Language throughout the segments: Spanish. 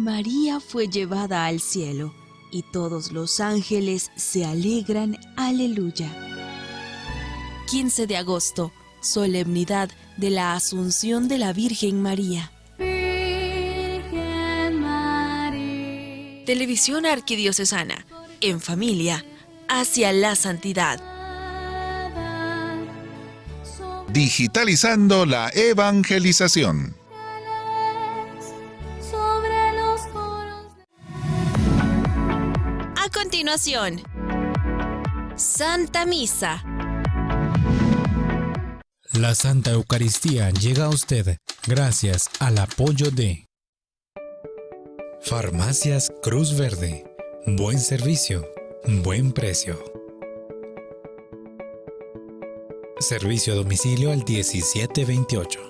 María fue llevada al cielo y todos los ángeles se alegran, aleluya. 15 de agosto, solemnidad de la Asunción de la Virgen María. Televisión Arquidiocesana, en familia, hacia la santidad. Digitalizando la evangelización. Santa Misa. La Santa Eucaristía llega a usted gracias al apoyo de Farmacias Cruz Verde. Buen servicio, buen precio. Servicio a domicilio al 1728.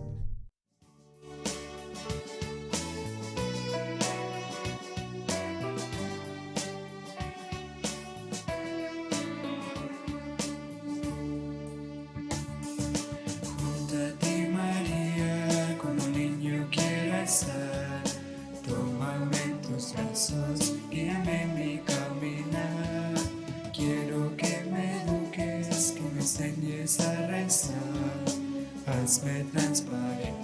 Schwarzmeertransparen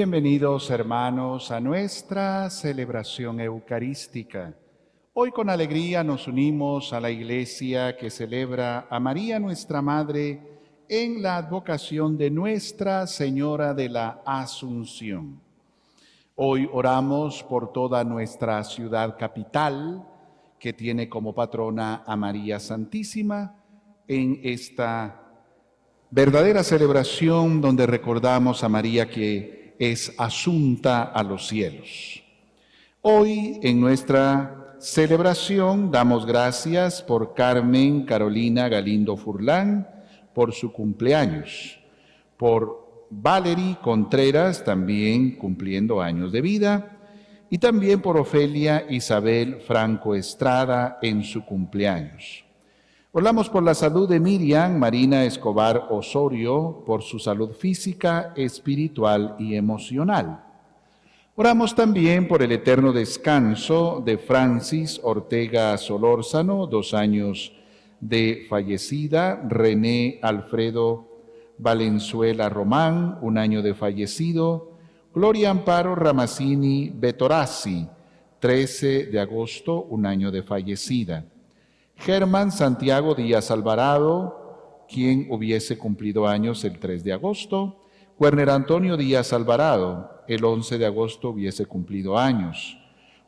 Bienvenidos hermanos a nuestra celebración eucarística. Hoy con alegría nos unimos a la iglesia que celebra a María nuestra Madre en la advocación de Nuestra Señora de la Asunción. Hoy oramos por toda nuestra ciudad capital que tiene como patrona a María Santísima en esta verdadera celebración donde recordamos a María que es asunta a los cielos. Hoy en nuestra celebración damos gracias por Carmen Carolina Galindo Furlán por su cumpleaños, por Valerie Contreras también cumpliendo años de vida y también por Ofelia Isabel Franco Estrada en su cumpleaños. Oramos por la salud de Miriam Marina Escobar Osorio, por su salud física, espiritual y emocional. Oramos también por el eterno descanso de Francis Ortega Solórzano, dos años de fallecida, René Alfredo Valenzuela Román, un año de fallecido, Gloria Amparo Ramazzini Betorazzi, 13 de agosto, un año de fallecida. Germán Santiago Díaz Alvarado, quien hubiese cumplido años el 3 de agosto. Werner Antonio Díaz Alvarado, el 11 de agosto hubiese cumplido años.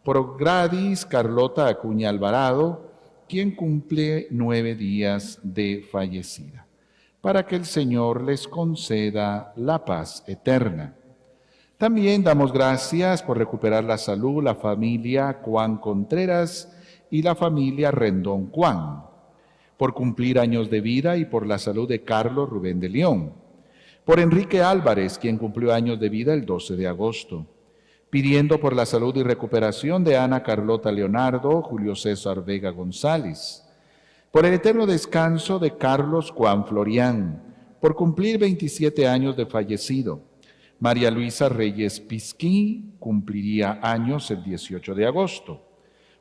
Por Gradis Carlota Acuña Alvarado, quien cumple nueve días de fallecida, para que el Señor les conceda la paz eterna. También damos gracias por recuperar la salud la familia Juan Contreras, y la familia Rendón Juan, por cumplir años de vida y por la salud de Carlos Rubén de León, por Enrique Álvarez, quien cumplió años de vida el 12 de agosto, pidiendo por la salud y recuperación de Ana Carlota Leonardo, Julio César Vega González, por el eterno descanso de Carlos Juan Florián, por cumplir 27 años de fallecido. María Luisa Reyes Pisquí cumpliría años el 18 de agosto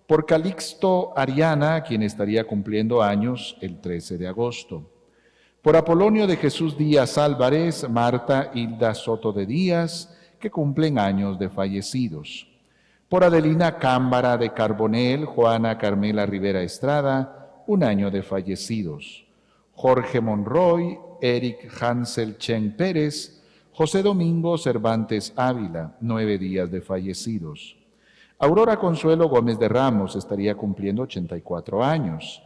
por Calixto Ariana, quien estaría cumpliendo años el 13 de agosto, Por Apolonio de Jesús Díaz Álvarez, Marta Hilda Soto de Díaz, que cumplen años de fallecidos. Por Adelina Cámbara de Carbonel, Juana Carmela Rivera Estrada, un año de fallecidos. Jorge Monroy, Eric Hansel Chen Pérez, José Domingo Cervantes Ávila, nueve días de fallecidos. Aurora Consuelo Gómez de Ramos estaría cumpliendo 84 años.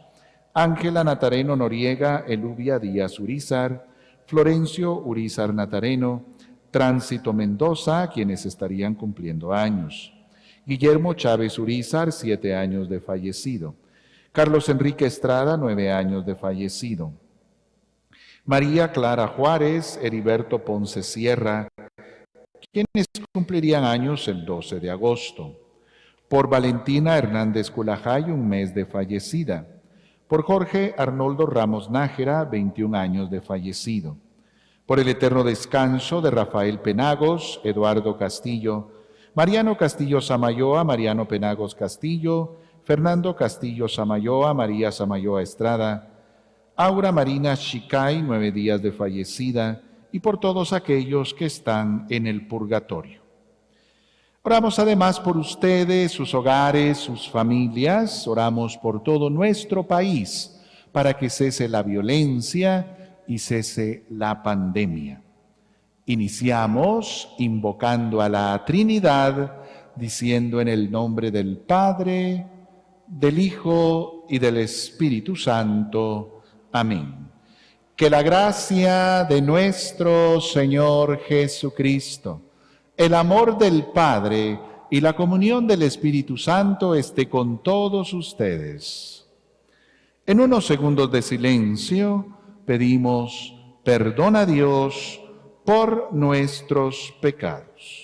Ángela Natareno Noriega Elubia Díaz Urizar, Florencio Urizar Natareno, Tránsito Mendoza, quienes estarían cumpliendo años. Guillermo Chávez Urizar, siete años de fallecido. Carlos Enrique Estrada, nueve años de fallecido. María Clara Juárez, Heriberto Ponce Sierra, quienes cumplirían años el 12 de agosto. Por Valentina Hernández Culajay, un mes de fallecida. Por Jorge Arnoldo Ramos Nájera, 21 años de fallecido. Por el eterno descanso de Rafael Penagos, Eduardo Castillo, Mariano Castillo Samayoa, Mariano Penagos Castillo, Fernando Castillo Samayoa, María Samayoa Estrada, Aura Marina Chicay, nueve días de fallecida, y por todos aquellos que están en el purgatorio. Oramos además por ustedes, sus hogares, sus familias, oramos por todo nuestro país para que cese la violencia y cese la pandemia. Iniciamos invocando a la Trinidad, diciendo en el nombre del Padre, del Hijo y del Espíritu Santo. Amén. Que la gracia de nuestro Señor Jesucristo, el amor del Padre y la comunión del Espíritu Santo esté con todos ustedes. En unos segundos de silencio pedimos perdón a Dios por nuestros pecados.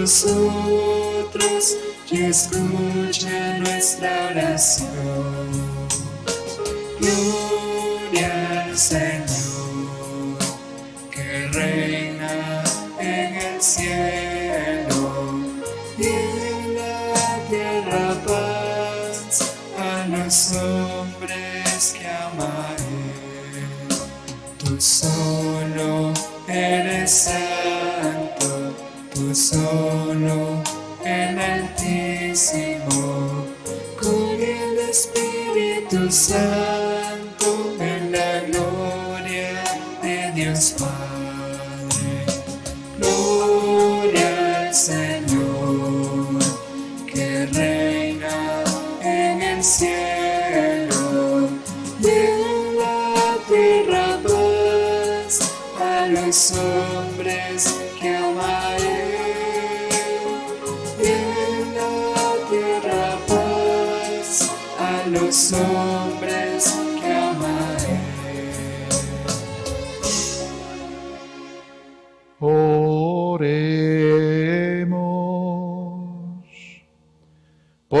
Nosotros y escucha nuestra oración. Gloria al Señor Espíritu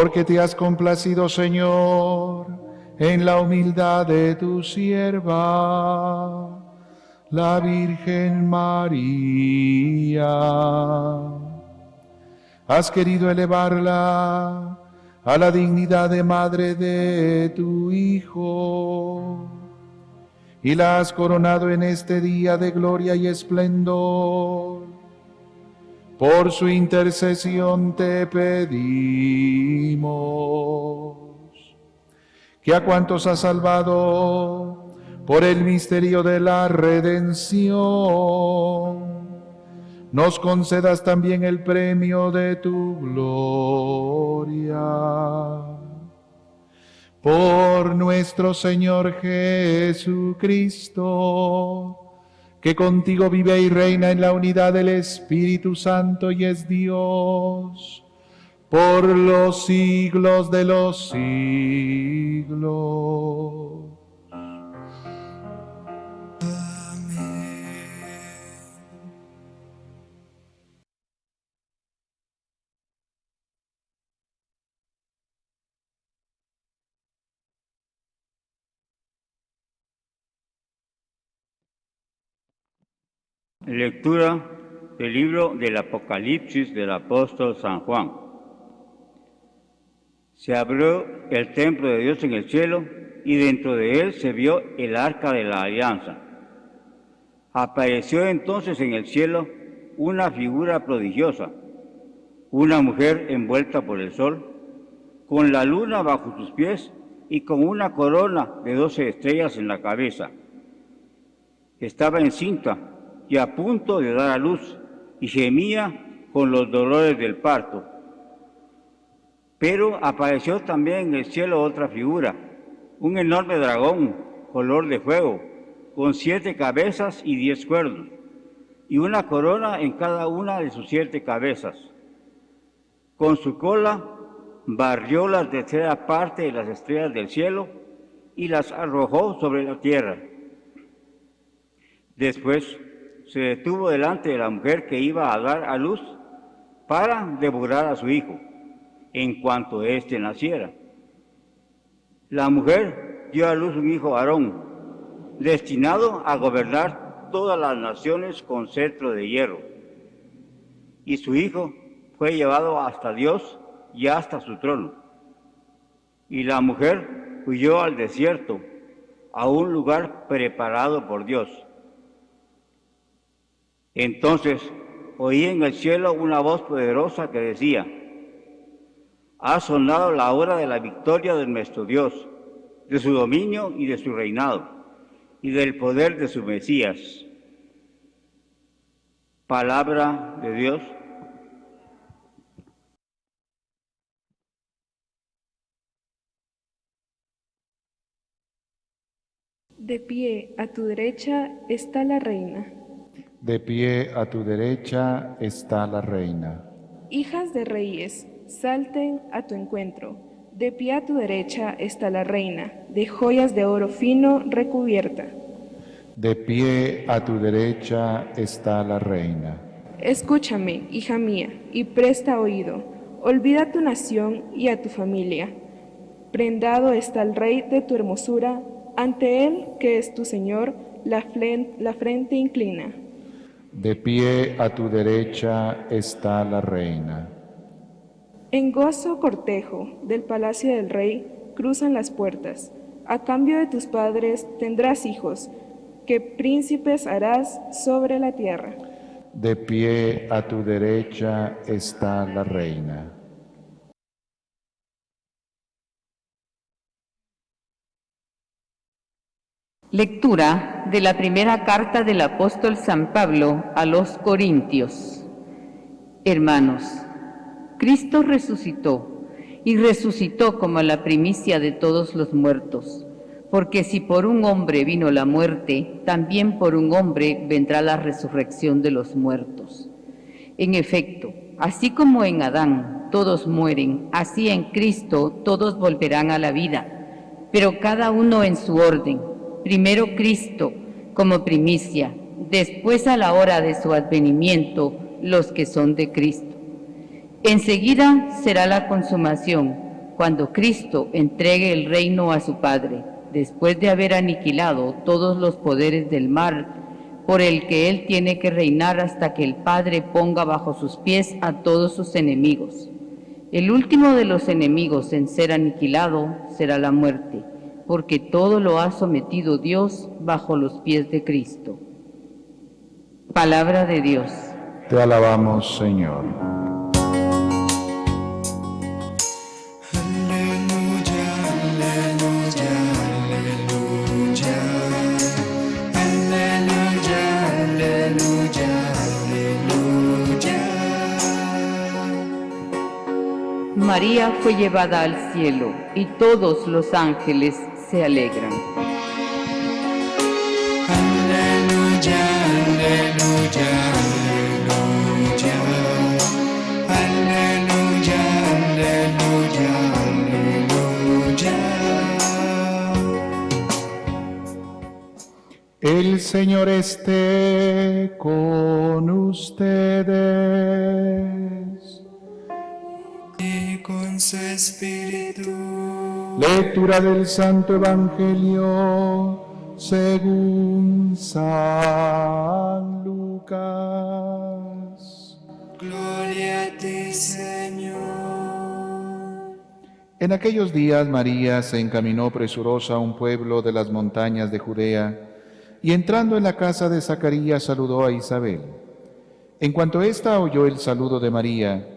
Porque te has complacido, Señor, en la humildad de tu sierva, la Virgen María. Has querido elevarla a la dignidad de madre de tu Hijo y la has coronado en este día de gloria y esplendor. Por su intercesión te pedimos que a cuantos has salvado por el misterio de la redención, nos concedas también el premio de tu gloria. Por nuestro Señor Jesucristo, que contigo vive y reina en la unidad del Espíritu Santo y es Dios, por los siglos de los siglos. Lectura del libro del Apocalipsis del apóstol San Juan. Se abrió el templo de Dios en el cielo y dentro de él se vio el arca de la alianza. Apareció entonces en el cielo una figura prodigiosa, una mujer envuelta por el sol, con la luna bajo sus pies y con una corona de doce estrellas en la cabeza. Estaba encinta y a punto de dar a luz, y gemía con los dolores del parto. Pero apareció también en el cielo otra figura, un enorme dragón, color de fuego, con siete cabezas y diez cuernos, y una corona en cada una de sus siete cabezas. Con su cola barrió la tercera parte de las estrellas del cielo y las arrojó sobre la tierra. Después se detuvo delante de la mujer que iba a dar a luz para devorar a su hijo en cuanto éste naciera. La mujer dio a luz un hijo varón, destinado a gobernar todas las naciones con cetro de hierro. Y su hijo fue llevado hasta Dios y hasta su trono. Y la mujer huyó al desierto, a un lugar preparado por Dios. Entonces oí en el cielo una voz poderosa que decía, ha sonado la hora de la victoria de nuestro Dios, de su dominio y de su reinado, y del poder de su Mesías. Palabra de Dios. De pie a tu derecha está la reina. De pie a tu derecha está la reina. Hijas de reyes, salten a tu encuentro. De pie a tu derecha está la reina, de joyas de oro fino recubierta. De pie a tu derecha está la reina. Escúchame, hija mía, y presta oído. Olvida tu nación y a tu familia. Prendado está el rey de tu hermosura, ante él, que es tu Señor, la, la frente inclina. De pie a tu derecha está la reina. En gozo cortejo del palacio del rey cruzan las puertas. A cambio de tus padres tendrás hijos, que príncipes harás sobre la tierra. De pie a tu derecha está la reina. Lectura de la primera carta del apóstol San Pablo a los Corintios. Hermanos, Cristo resucitó y resucitó como la primicia de todos los muertos, porque si por un hombre vino la muerte, también por un hombre vendrá la resurrección de los muertos. En efecto, así como en Adán todos mueren, así en Cristo todos volverán a la vida, pero cada uno en su orden primero Cristo como primicia, después a la hora de su advenimiento los que son de Cristo. Enseguida será la consumación, cuando Cristo entregue el reino a su Padre, después de haber aniquilado todos los poderes del mar, por el que Él tiene que reinar hasta que el Padre ponga bajo sus pies a todos sus enemigos. El último de los enemigos en ser aniquilado será la muerte porque todo lo ha sometido Dios bajo los pies de Cristo. Palabra de Dios. Te alabamos, Señor. Aleluya, aleluya, aleluya. Aleluya, aleluya, aleluya. María fue llevada al cielo y todos los ángeles se alegran. Aleluya, aleluya, aleluya. Aleluya, aleluya, aleluya. El Señor esté con ustedes. Con su espíritu. Lectura del Santo Evangelio según San Lucas. Gloria a ti, Señor. En aquellos días María se encaminó presurosa a un pueblo de las montañas de Judea y entrando en la casa de Zacarías saludó a Isabel. En cuanto ésta oyó el saludo de María,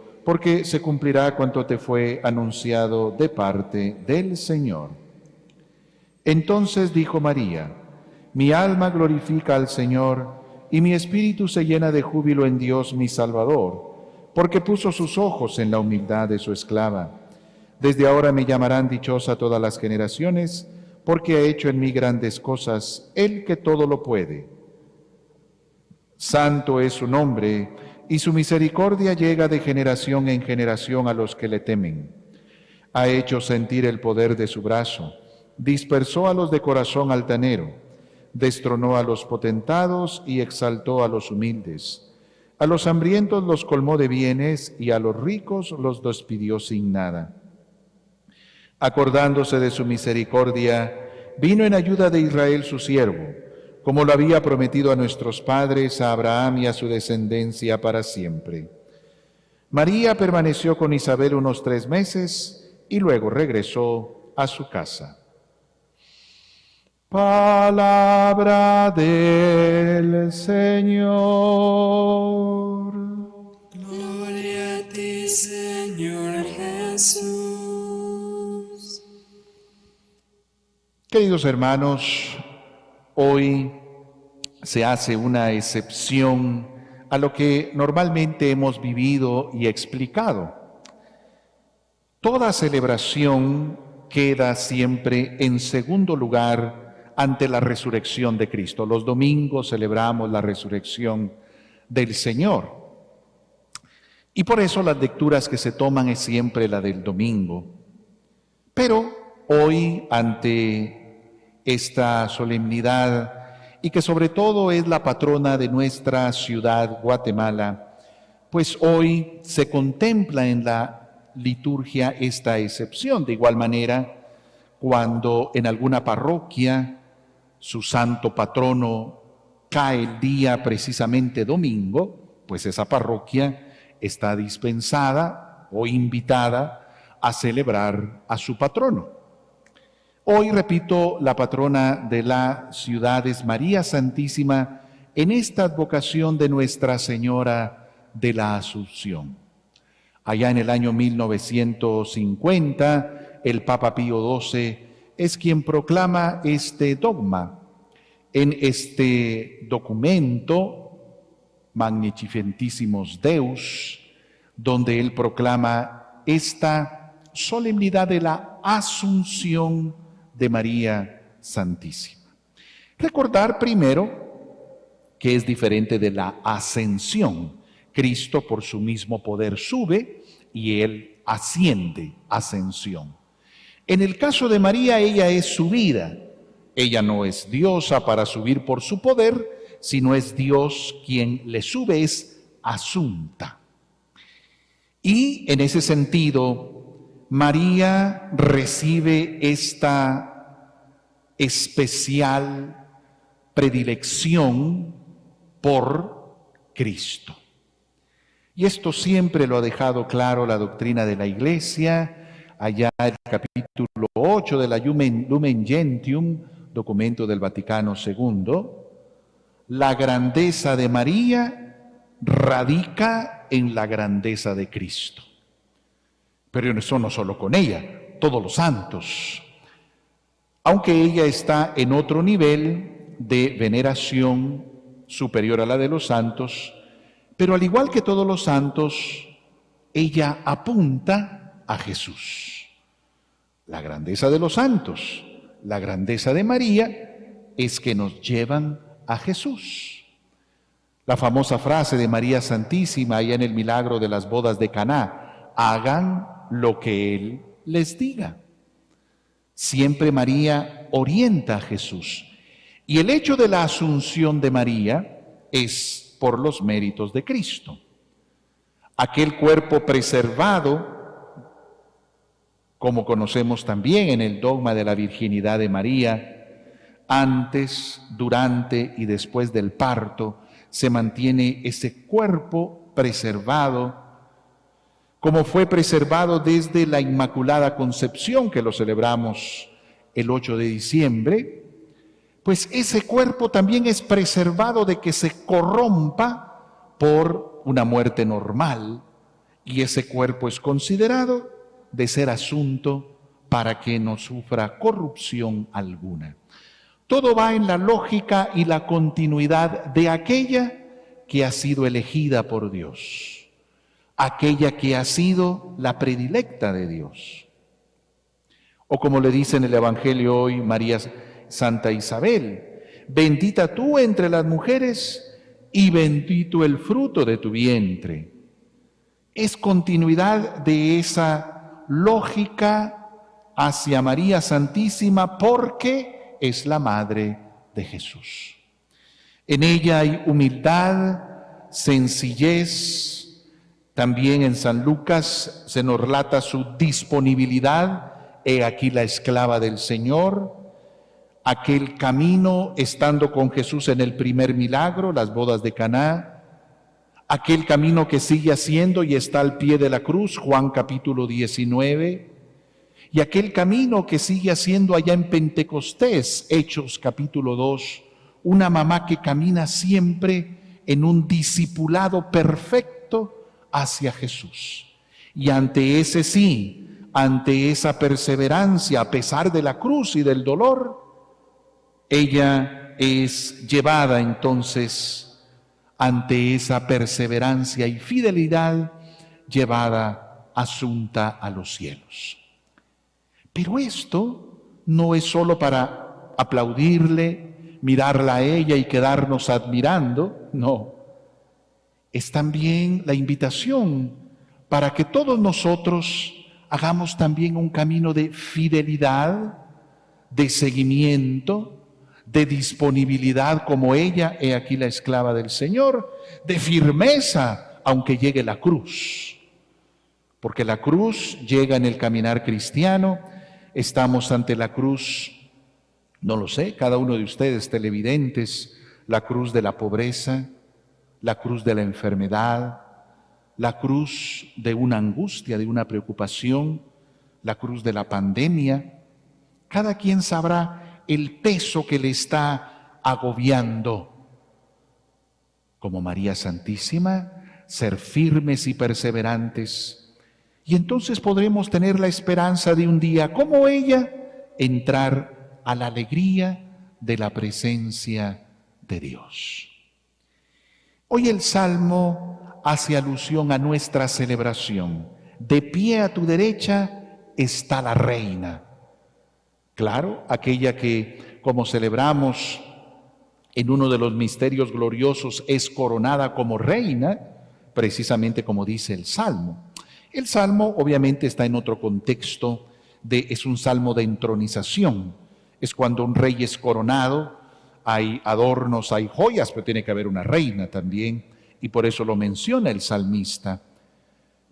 porque se cumplirá cuanto te fue anunciado de parte del Señor. Entonces dijo María, mi alma glorifica al Señor y mi espíritu se llena de júbilo en Dios mi Salvador, porque puso sus ojos en la humildad de su esclava. Desde ahora me llamarán dichosa todas las generaciones, porque ha hecho en mí grandes cosas, Él que todo lo puede. Santo es su nombre, y su misericordia llega de generación en generación a los que le temen. Ha hecho sentir el poder de su brazo, dispersó a los de corazón altanero, destronó a los potentados y exaltó a los humildes. A los hambrientos los colmó de bienes y a los ricos los despidió sin nada. Acordándose de su misericordia, vino en ayuda de Israel su siervo, como lo había prometido a nuestros padres, a Abraham y a su descendencia para siempre. María permaneció con Isabel unos tres meses y luego regresó a su casa. Palabra del Señor. Gloria a ti, Señor Jesús. Queridos hermanos, hoy se hace una excepción a lo que normalmente hemos vivido y explicado. Toda celebración queda siempre en segundo lugar ante la resurrección de Cristo. Los domingos celebramos la resurrección del Señor. Y por eso las lecturas que se toman es siempre la del domingo. Pero hoy, ante esta solemnidad, y que sobre todo es la patrona de nuestra ciudad, Guatemala, pues hoy se contempla en la liturgia esta excepción. De igual manera, cuando en alguna parroquia su santo patrono cae el día precisamente domingo, pues esa parroquia está dispensada o invitada a celebrar a su patrono. Hoy, repito, la patrona de la ciudad es María Santísima en esta advocación de Nuestra Señora de la Asunción. Allá en el año 1950, el Papa Pío XII es quien proclama este dogma. En este documento, Magnificentísimos Deus, donde él proclama esta solemnidad de la asunción de María Santísima. Recordar primero que es diferente de la ascensión. Cristo por su mismo poder sube y él asciende, ascensión. En el caso de María, ella es subida. Ella no es diosa para subir por su poder, sino es Dios quien le sube, es asunta. Y en ese sentido, María recibe esta especial predilección por Cristo. Y esto siempre lo ha dejado claro la doctrina de la Iglesia, allá el capítulo 8 de la Lumen Gentium, documento del Vaticano II, la grandeza de María radica en la grandeza de Cristo. Pero eso no solo con ella, todos los santos. Aunque ella está en otro nivel de veneración superior a la de los santos, pero al igual que todos los santos, ella apunta a Jesús. La grandeza de los santos, la grandeza de María, es que nos llevan a Jesús. La famosa frase de María Santísima allá en el milagro de las bodas de Caná, hagan lo que Él les diga. Siempre María orienta a Jesús. Y el hecho de la asunción de María es por los méritos de Cristo. Aquel cuerpo preservado, como conocemos también en el dogma de la virginidad de María, antes, durante y después del parto, se mantiene ese cuerpo preservado, como fue preservado desde la Inmaculada Concepción, que lo celebramos el 8 de diciembre, pues ese cuerpo también es preservado de que se corrompa por una muerte normal y ese cuerpo es considerado de ser asunto para que no sufra corrupción alguna. Todo va en la lógica y la continuidad de aquella que ha sido elegida por Dios. Aquella que ha sido la predilecta de Dios. O como le dice en el Evangelio hoy María Santa Isabel, bendita tú entre las mujeres y bendito el fruto de tu vientre. Es continuidad de esa lógica hacia María Santísima porque es la madre de Jesús. En ella hay humildad, sencillez, también en San Lucas se nos relata su disponibilidad, he aquí la esclava del Señor, aquel camino estando con Jesús en el primer milagro, las bodas de Caná, aquel camino que sigue haciendo y está al pie de la cruz, Juan capítulo 19, y aquel camino que sigue haciendo allá en Pentecostés, Hechos capítulo 2, una mamá que camina siempre en un discipulado perfecto hacia Jesús. Y ante ese sí, ante esa perseverancia, a pesar de la cruz y del dolor, ella es llevada entonces ante esa perseverancia y fidelidad, llevada asunta a los cielos. Pero esto no es solo para aplaudirle, mirarla a ella y quedarnos admirando, no. Es también la invitación para que todos nosotros hagamos también un camino de fidelidad, de seguimiento, de disponibilidad como ella, he aquí la esclava del Señor, de firmeza, aunque llegue la cruz. Porque la cruz llega en el caminar cristiano, estamos ante la cruz, no lo sé, cada uno de ustedes televidentes, la cruz de la pobreza, la cruz de la enfermedad, la cruz de una angustia, de una preocupación, la cruz de la pandemia. Cada quien sabrá el peso que le está agobiando. Como María Santísima, ser firmes y perseverantes. Y entonces podremos tener la esperanza de un día, como ella, entrar a la alegría de la presencia de Dios. Hoy el Salmo hace alusión a nuestra celebración. De pie a tu derecha está la reina Claro, aquella que, como celebramos en uno de los misterios gloriosos, es coronada como reina, precisamente como dice el Salmo. El Salmo obviamente está en otro contexto, de, es un salmo de entronización. Es cuando un rey es coronado, hay adornos, hay joyas, pero tiene que haber una reina también, y por eso lo menciona el salmista.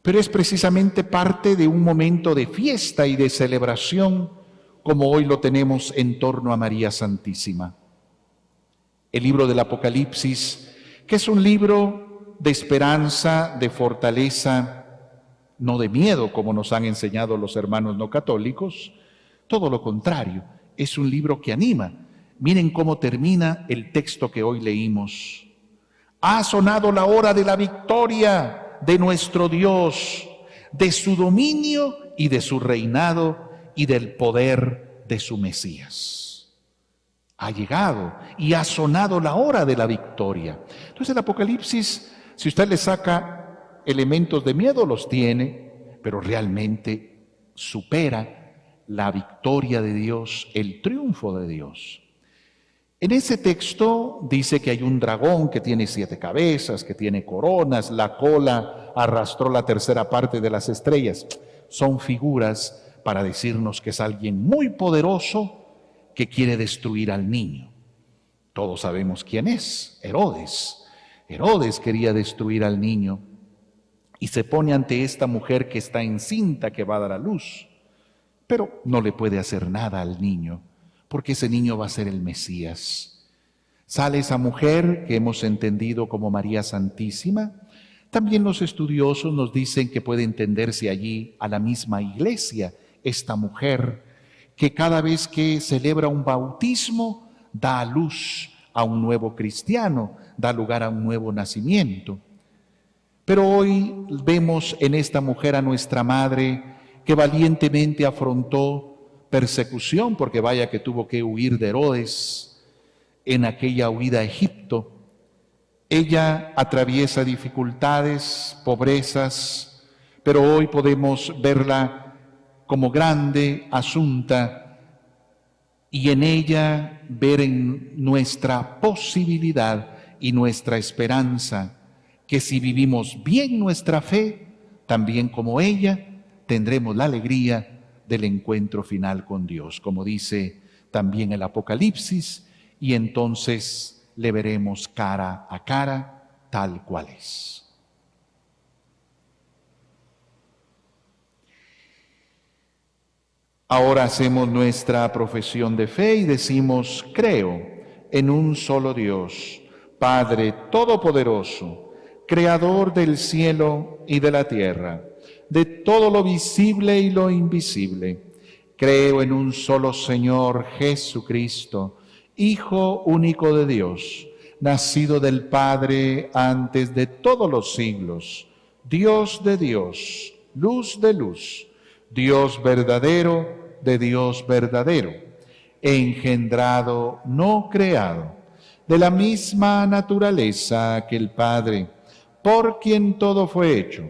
Pero es precisamente parte de un momento de fiesta y de celebración como hoy lo tenemos en torno a María Santísima. El libro del Apocalipsis, que es un libro de esperanza, de fortaleza, no de miedo, como nos han enseñado los hermanos no católicos, todo lo contrario, es un libro que anima. Miren cómo termina el texto que hoy leímos. Ha sonado la hora de la victoria de nuestro Dios, de su dominio y de su reinado y del poder de su Mesías. Ha llegado y ha sonado la hora de la victoria. Entonces el Apocalipsis, si usted le saca elementos de miedo, los tiene, pero realmente supera la victoria de Dios, el triunfo de Dios. En ese texto dice que hay un dragón que tiene siete cabezas, que tiene coronas, la cola arrastró la tercera parte de las estrellas. Son figuras para decirnos que es alguien muy poderoso que quiere destruir al niño. Todos sabemos quién es, Herodes. Herodes quería destruir al niño y se pone ante esta mujer que está encinta, que va a dar a luz, pero no le puede hacer nada al niño, porque ese niño va a ser el Mesías. Sale esa mujer que hemos entendido como María Santísima. También los estudiosos nos dicen que puede entenderse allí a la misma iglesia esta mujer que cada vez que celebra un bautismo da a luz a un nuevo cristiano, da lugar a un nuevo nacimiento. Pero hoy vemos en esta mujer a nuestra madre que valientemente afrontó persecución, porque vaya que tuvo que huir de Herodes en aquella huida a Egipto. Ella atraviesa dificultades, pobrezas, pero hoy podemos verla como grande, asunta, y en ella ver en nuestra posibilidad y nuestra esperanza, que si vivimos bien nuestra fe, también como ella, tendremos la alegría del encuentro final con Dios, como dice también el Apocalipsis, y entonces le veremos cara a cara tal cual es. Ahora hacemos nuestra profesión de fe y decimos, creo en un solo Dios, Padre Todopoderoso, Creador del cielo y de la tierra, de todo lo visible y lo invisible. Creo en un solo Señor Jesucristo, Hijo único de Dios, nacido del Padre antes de todos los siglos, Dios de Dios, luz de luz, Dios verdadero de Dios verdadero, engendrado, no creado, de la misma naturaleza que el Padre, por quien todo fue hecho,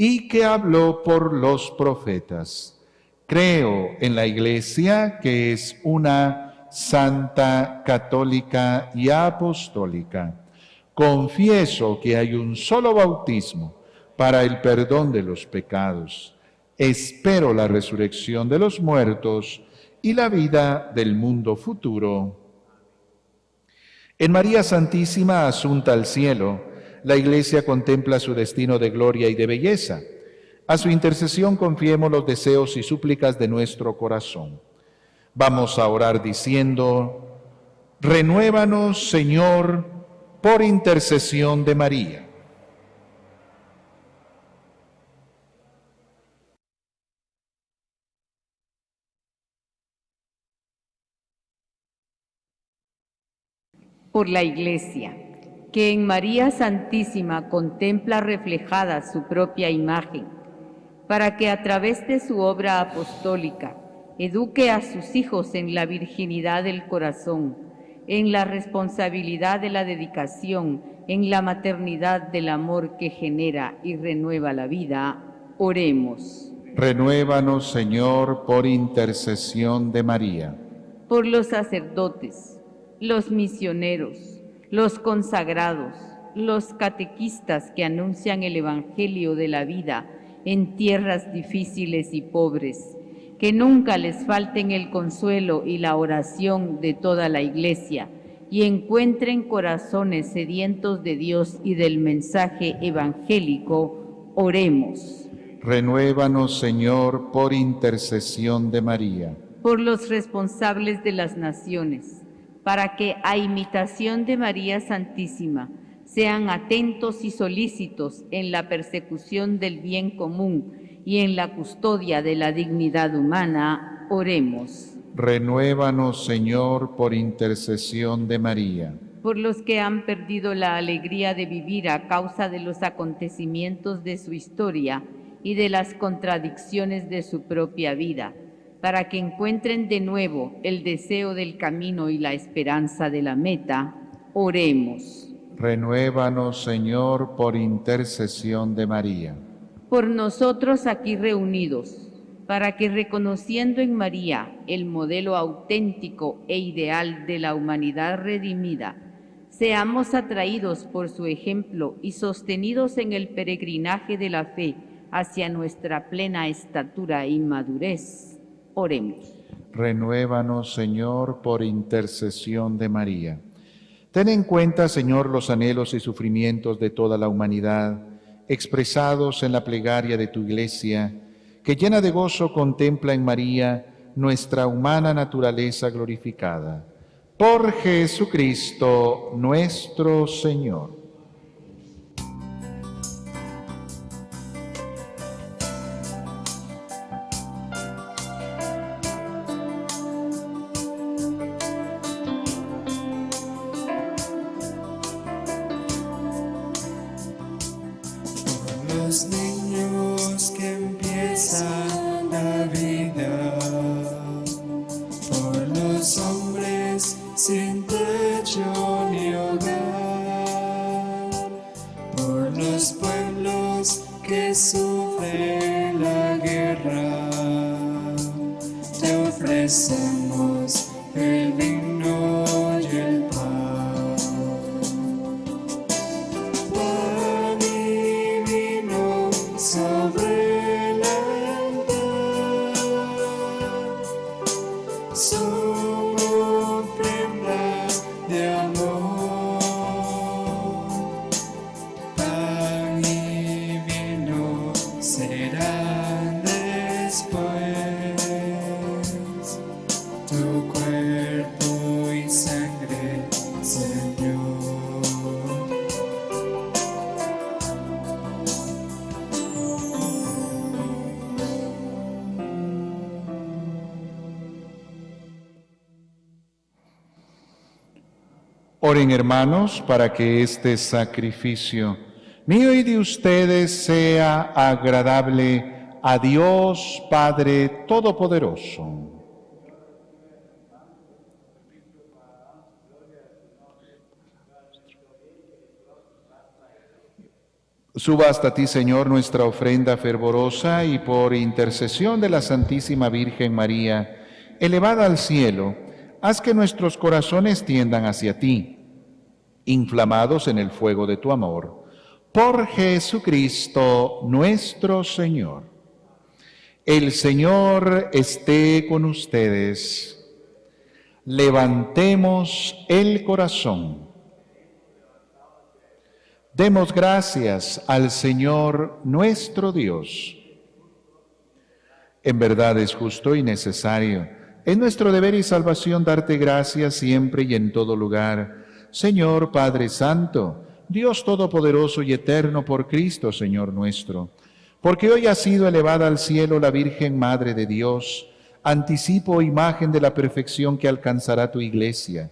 y que habló por los profetas. Creo en la Iglesia, que es una santa, católica y apostólica. Confieso que hay un solo bautismo para el perdón de los pecados espero la resurrección de los muertos y la vida del mundo futuro. En María Santísima, asunta al cielo, la Iglesia contempla su destino de gloria y de belleza. A su intercesión confiemos los deseos y súplicas de nuestro corazón. Vamos a orar diciendo, renuévanos, Señor, por intercesión de María. por la Iglesia, que en María Santísima contempla reflejada su propia imagen, para que a través de su obra apostólica eduque a sus hijos en la virginidad del corazón, en la responsabilidad de la dedicación, en la maternidad del amor que genera y renueva la vida. Oremos. Renuévanos, Señor, por intercesión de María. Por los sacerdotes los misioneros, los consagrados, los catequistas que anuncian el Evangelio de la vida en tierras difíciles y pobres, que nunca les falten el consuelo y la oración de toda la Iglesia y encuentren corazones sedientos de Dios y del mensaje evangélico, oremos. Renuévanos, Señor, por intercesión de María. Por los responsables de las naciones para que a imitación de María Santísima sean atentos y solícitos en la persecución del bien común y en la custodia de la dignidad humana, oremos. Renuévanos, Señor, por intercesión de María. Por los que han perdido la alegría de vivir a causa de los acontecimientos de su historia y de las contradicciones de su propia vida para que encuentren de nuevo el deseo del camino y la esperanza de la meta, oremos. Renuévanos, Señor, por intercesión de María. Por nosotros aquí reunidos, para que reconociendo en María el modelo auténtico e ideal de la humanidad redimida, seamos atraídos por su ejemplo y sostenidos en el peregrinaje de la fe hacia nuestra plena estatura y madurez. Oremos. Renuévanos, Señor, por intercesión de María. Ten en cuenta, Señor, los anhelos y sufrimientos de toda la humanidad, expresados en la plegaria de tu iglesia, que llena de gozo contempla en María nuestra humana naturaleza glorificada. Por Jesucristo nuestro Señor. Que sufren la guerra, te ofrecemos Hermanos para que este sacrificio mío y de ustedes sea agradable a Dios Padre Todopoderoso. Suba hasta ti, Señor, nuestra ofrenda fervorosa y por intercesión de la Santísima Virgen María, elevada al cielo, haz que nuestros corazones tiendan hacia ti, inflamados en el fuego de tu amor. Por Jesucristo nuestro Señor. El Señor esté con ustedes. Levantemos el corazón. Demos gracias al Señor nuestro Dios. En verdad es justo y necesario. Es nuestro deber y salvación darte gracias siempre y en todo lugar. Señor Padre Santo, Dios Todopoderoso y Eterno por Cristo, Señor nuestro. Porque hoy ha sido elevada al cielo la Virgen Madre de Dios, anticipo imagen de la perfección que alcanzará tu iglesia,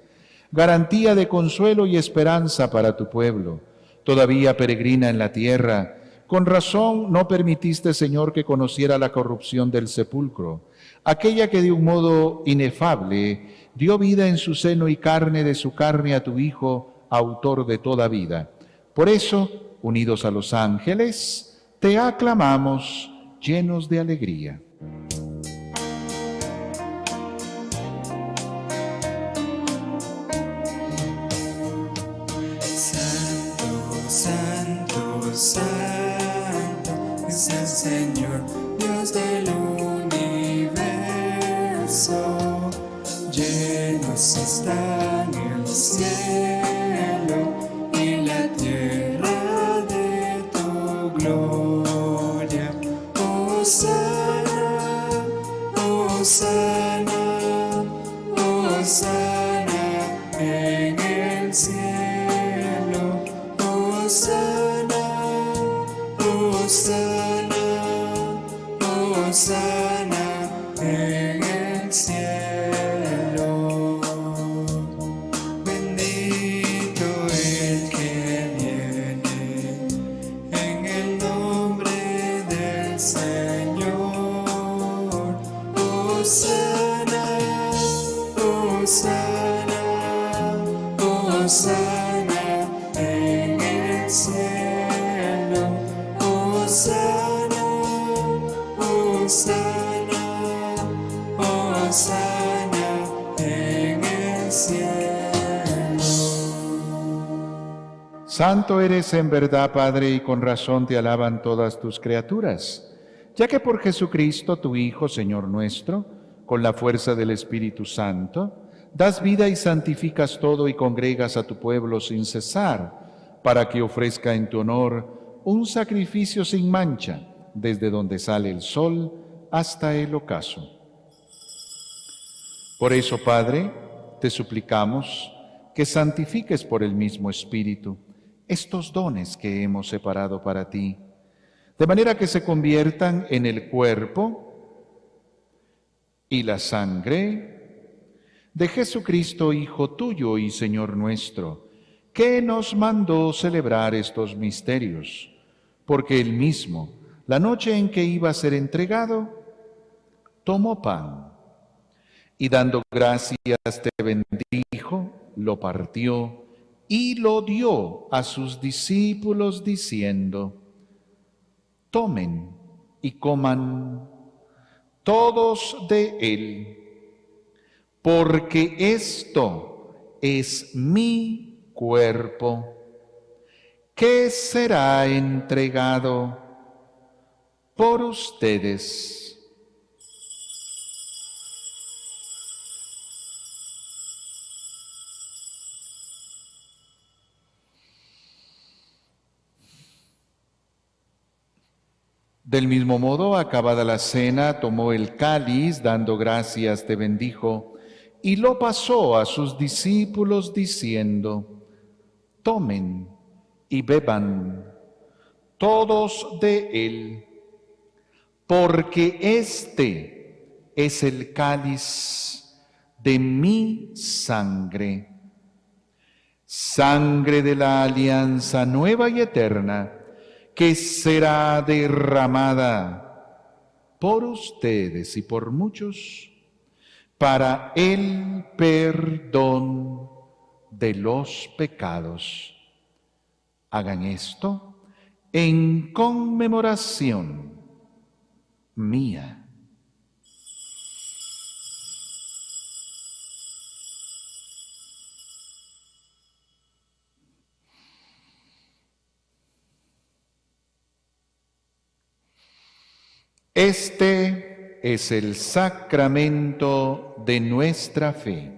garantía de consuelo y esperanza para tu pueblo todavía peregrina en la tierra. Con razón no permitiste, Señor, que conociera la corrupción del sepulcro, aquella que de un modo inefable dio vida en su seno y carne de su carne a tu Hijo, autor de toda vida. Por eso, unidos a los ángeles, te aclamamos llenos de alegría. Santo eres en verdad, Padre, y con razón te alaban todas tus criaturas, ya que por Jesucristo, tu Hijo, Señor nuestro, con la fuerza del Espíritu Santo, das vida y santificas todo y congregas a tu pueblo sin cesar, para que ofrezca en tu honor un sacrificio sin mancha, desde donde sale el sol hasta el ocaso. Por eso, Padre, te suplicamos que santifiques por el mismo Espíritu estos dones que hemos separado para ti, de manera que se conviertan en el cuerpo y la sangre de Jesucristo, Hijo tuyo y Señor nuestro, que nos mandó celebrar estos misterios, porque él mismo, la noche en que iba a ser entregado, tomó pan y dando gracias te bendijo, lo partió y lo dio a sus discípulos diciendo, tomen y coman todos de él, porque esto es mi cuerpo que será entregado por ustedes. Del mismo modo, acabada la cena, tomó el cáliz, dando gracias, te bendijo, y lo pasó a sus discípulos diciendo, tomen y beban todos de él, porque este es el cáliz de mi sangre, sangre de la alianza nueva y eterna que será derramada por ustedes y por muchos para el perdón de los pecados. Hagan esto en conmemoración mía. Este es el sacramento de nuestra fe.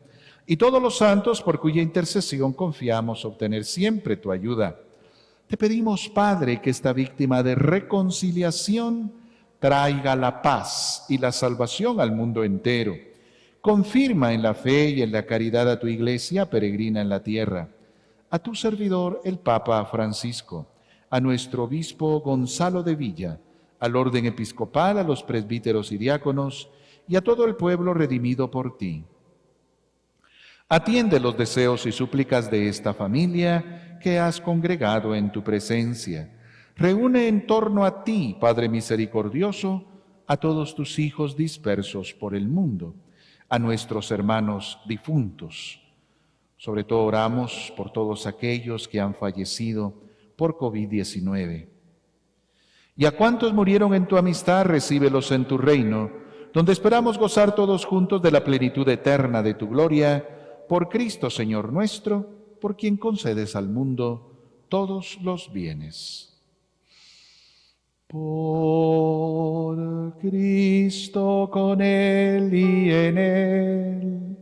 y todos los santos por cuya intercesión confiamos obtener siempre tu ayuda. Te pedimos, Padre, que esta víctima de reconciliación traiga la paz y la salvación al mundo entero. Confirma en la fe y en la caridad a tu iglesia peregrina en la tierra, a tu servidor el Papa Francisco a nuestro obispo Gonzalo de Villa, al orden episcopal, a los presbíteros y diáconos, y a todo el pueblo redimido por ti. Atiende los deseos y súplicas de esta familia que has congregado en tu presencia. Reúne en torno a ti, Padre misericordioso, a todos tus hijos dispersos por el mundo, a nuestros hermanos difuntos. Sobre todo oramos por todos aquellos que han fallecido por COVID-19. Y a cuantos murieron en tu amistad, recíbelos en tu reino, donde esperamos gozar todos juntos de la plenitud eterna de tu gloria, por Cristo Señor nuestro, por quien concedes al mundo todos los bienes. Por Cristo con Él y en Él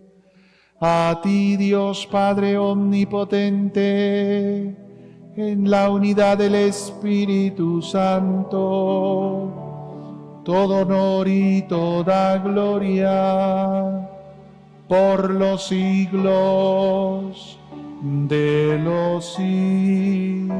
A ti Dios Padre Omnipotente, en la unidad del Espíritu Santo, todo honor y toda gloria por los siglos de los siglos.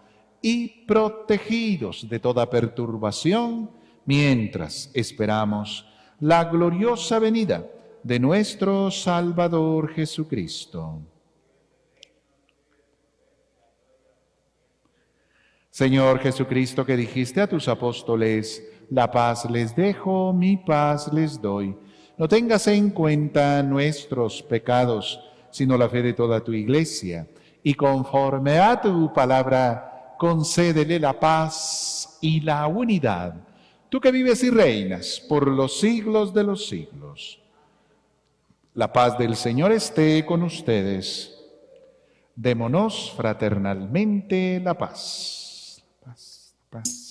y protegidos de toda perturbación, mientras esperamos la gloriosa venida de nuestro Salvador Jesucristo. Señor Jesucristo, que dijiste a tus apóstoles, la paz les dejo, mi paz les doy. No tengas en cuenta nuestros pecados, sino la fe de toda tu iglesia. Y conforme a tu palabra, concédele la paz y la unidad. Tú que vives y reinas por los siglos de los siglos. La paz del Señor esté con ustedes. Démonos fraternalmente la paz. Paz, paz.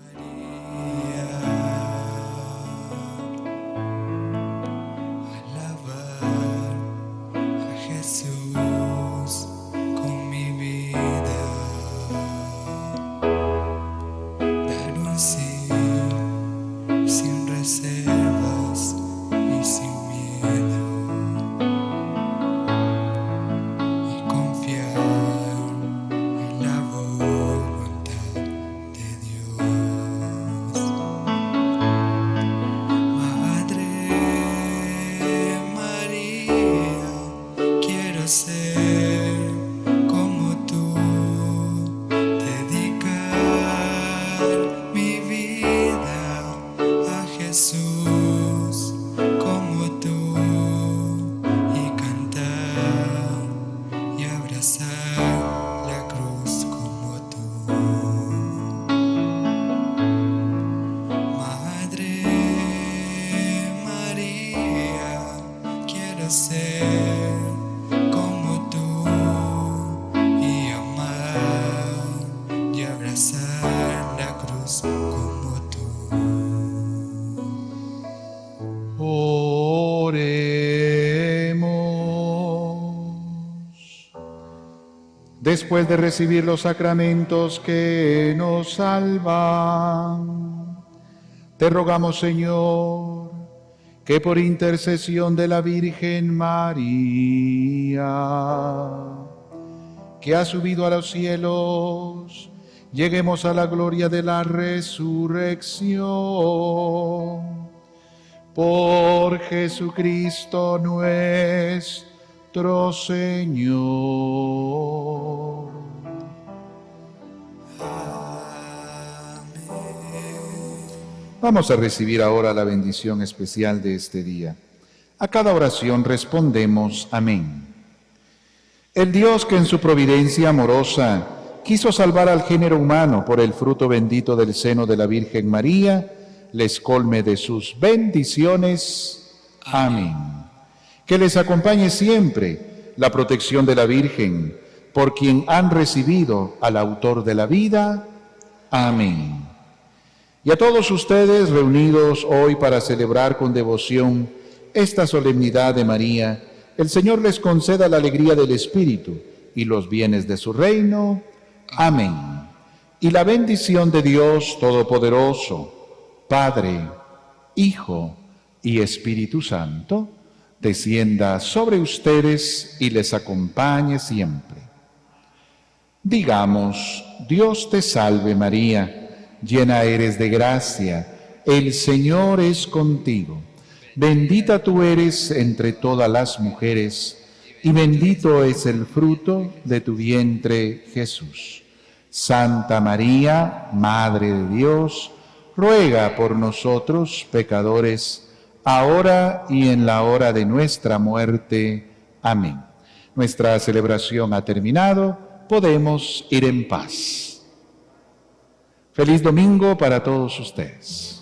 Después de recibir los sacramentos que nos salvan, te rogamos, Señor, que por intercesión de la Virgen María, que ha subido a los cielos, lleguemos a la gloria de la resurrección. Por Jesucristo nuestro Señor. Vamos a recibir ahora la bendición especial de este día. A cada oración respondemos amén. El Dios que en su providencia amorosa quiso salvar al género humano por el fruto bendito del seno de la Virgen María, les colme de sus bendiciones. Amén. Que les acompañe siempre la protección de la Virgen, por quien han recibido al autor de la vida. Amén. Y a todos ustedes reunidos hoy para celebrar con devoción esta solemnidad de María, el Señor les conceda la alegría del Espíritu y los bienes de su reino. Amén. Y la bendición de Dios Todopoderoso, Padre, Hijo y Espíritu Santo, descienda sobre ustedes y les acompañe siempre. Digamos, Dios te salve María, llena eres de gracia, el Señor es contigo. Bendita tú eres entre todas las mujeres, y bendito es el fruto de tu vientre, Jesús. Santa María, Madre de Dios, ruega por nosotros pecadores, ahora y en la hora de nuestra muerte. Amén. Nuestra celebración ha terminado, podemos ir en paz. Feliz domingo para todos ustedes.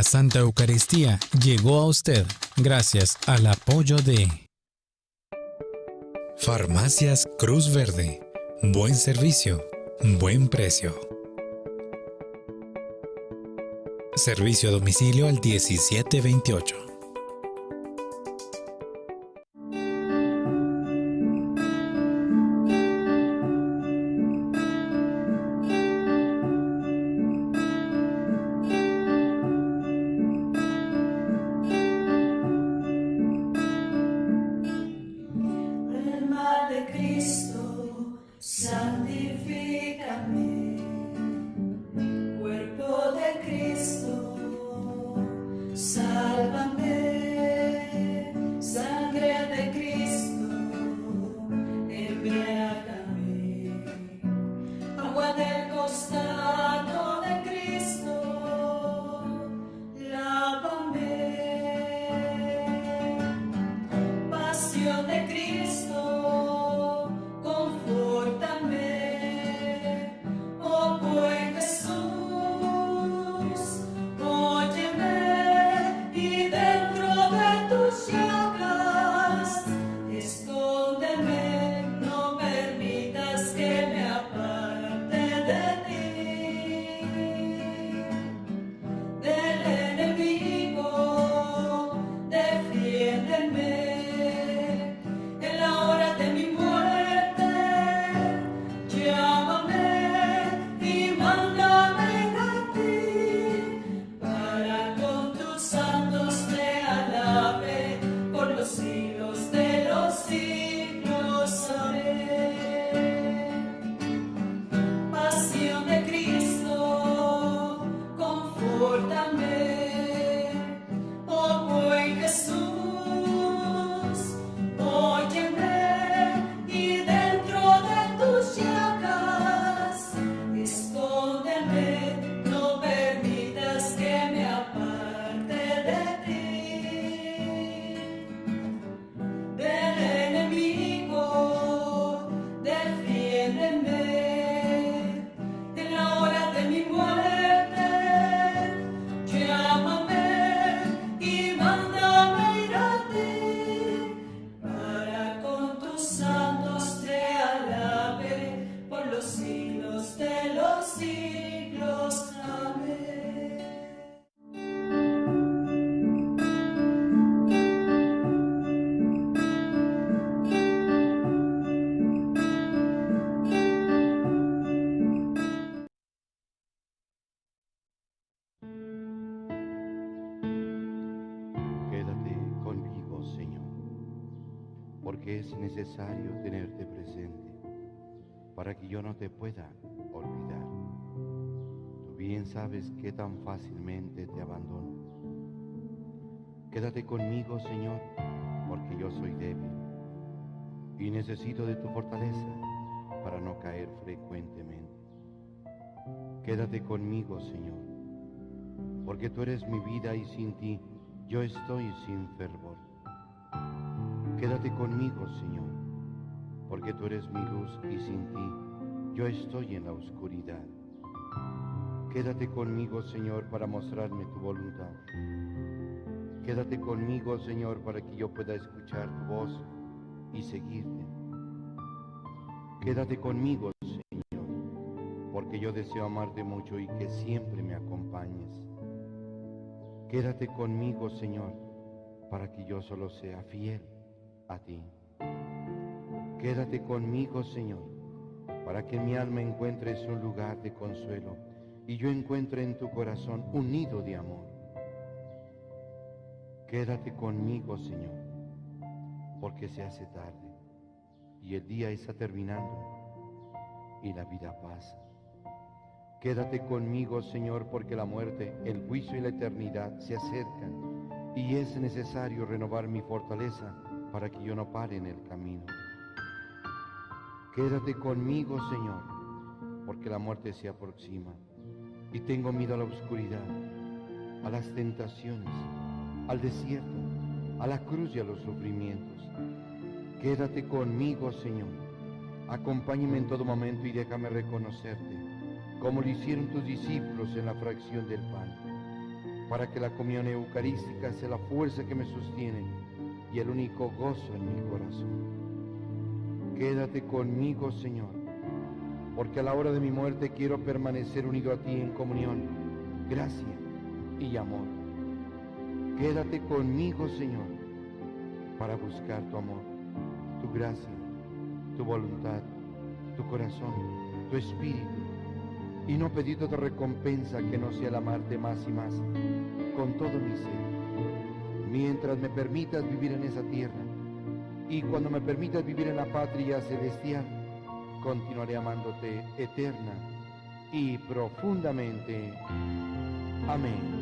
La Santa Eucaristía llegó a usted gracias al apoyo de Farmacias Cruz Verde. Buen servicio, buen precio. Servicio a domicilio al 1728. Necesario tenerte presente para que yo no te pueda olvidar. Tú bien sabes que tan fácilmente te abandono. Quédate conmigo, Señor, porque yo soy débil y necesito de tu fortaleza para no caer frecuentemente. Quédate conmigo, Señor, porque tú eres mi vida y sin ti yo estoy sin fervor. Quédate conmigo, Señor, porque tú eres mi luz y sin ti yo estoy en la oscuridad. Quédate conmigo, Señor, para mostrarme tu voluntad. Quédate conmigo, Señor, para que yo pueda escuchar tu voz y seguirte. Quédate conmigo, Señor, porque yo deseo amarte mucho y que siempre me acompañes. Quédate conmigo, Señor, para que yo solo sea fiel a ti. Quédate conmigo, Señor, para que mi alma encuentres un lugar de consuelo y yo encuentre en tu corazón un nido de amor. Quédate conmigo, Señor, porque se hace tarde y el día está terminando y la vida pasa. Quédate conmigo, Señor, porque la muerte, el juicio y la eternidad se acercan y es necesario renovar mi fortaleza para que yo no pare en el camino. Quédate conmigo, Señor, porque la muerte se aproxima y tengo miedo a la oscuridad, a las tentaciones, al desierto, a la cruz y a los sufrimientos. Quédate conmigo, Señor. Acompáñame en todo momento y déjame reconocerte, como lo hicieron tus discípulos en la fracción del pan, para que la comunión eucarística sea la fuerza que me sostiene y el único gozo en mi corazón. Quédate conmigo, Señor, porque a la hora de mi muerte quiero permanecer unido a ti en comunión, gracia y amor. Quédate conmigo, Señor, para buscar tu amor, tu gracia, tu voluntad, tu corazón, tu espíritu, y no pedir otra recompensa que no sea el amarte más y más, con todo mi ser, mientras me permitas vivir en esa tierra, y cuando me permitas vivir en la patria celestial, continuaré amándote eterna y profundamente. Amén.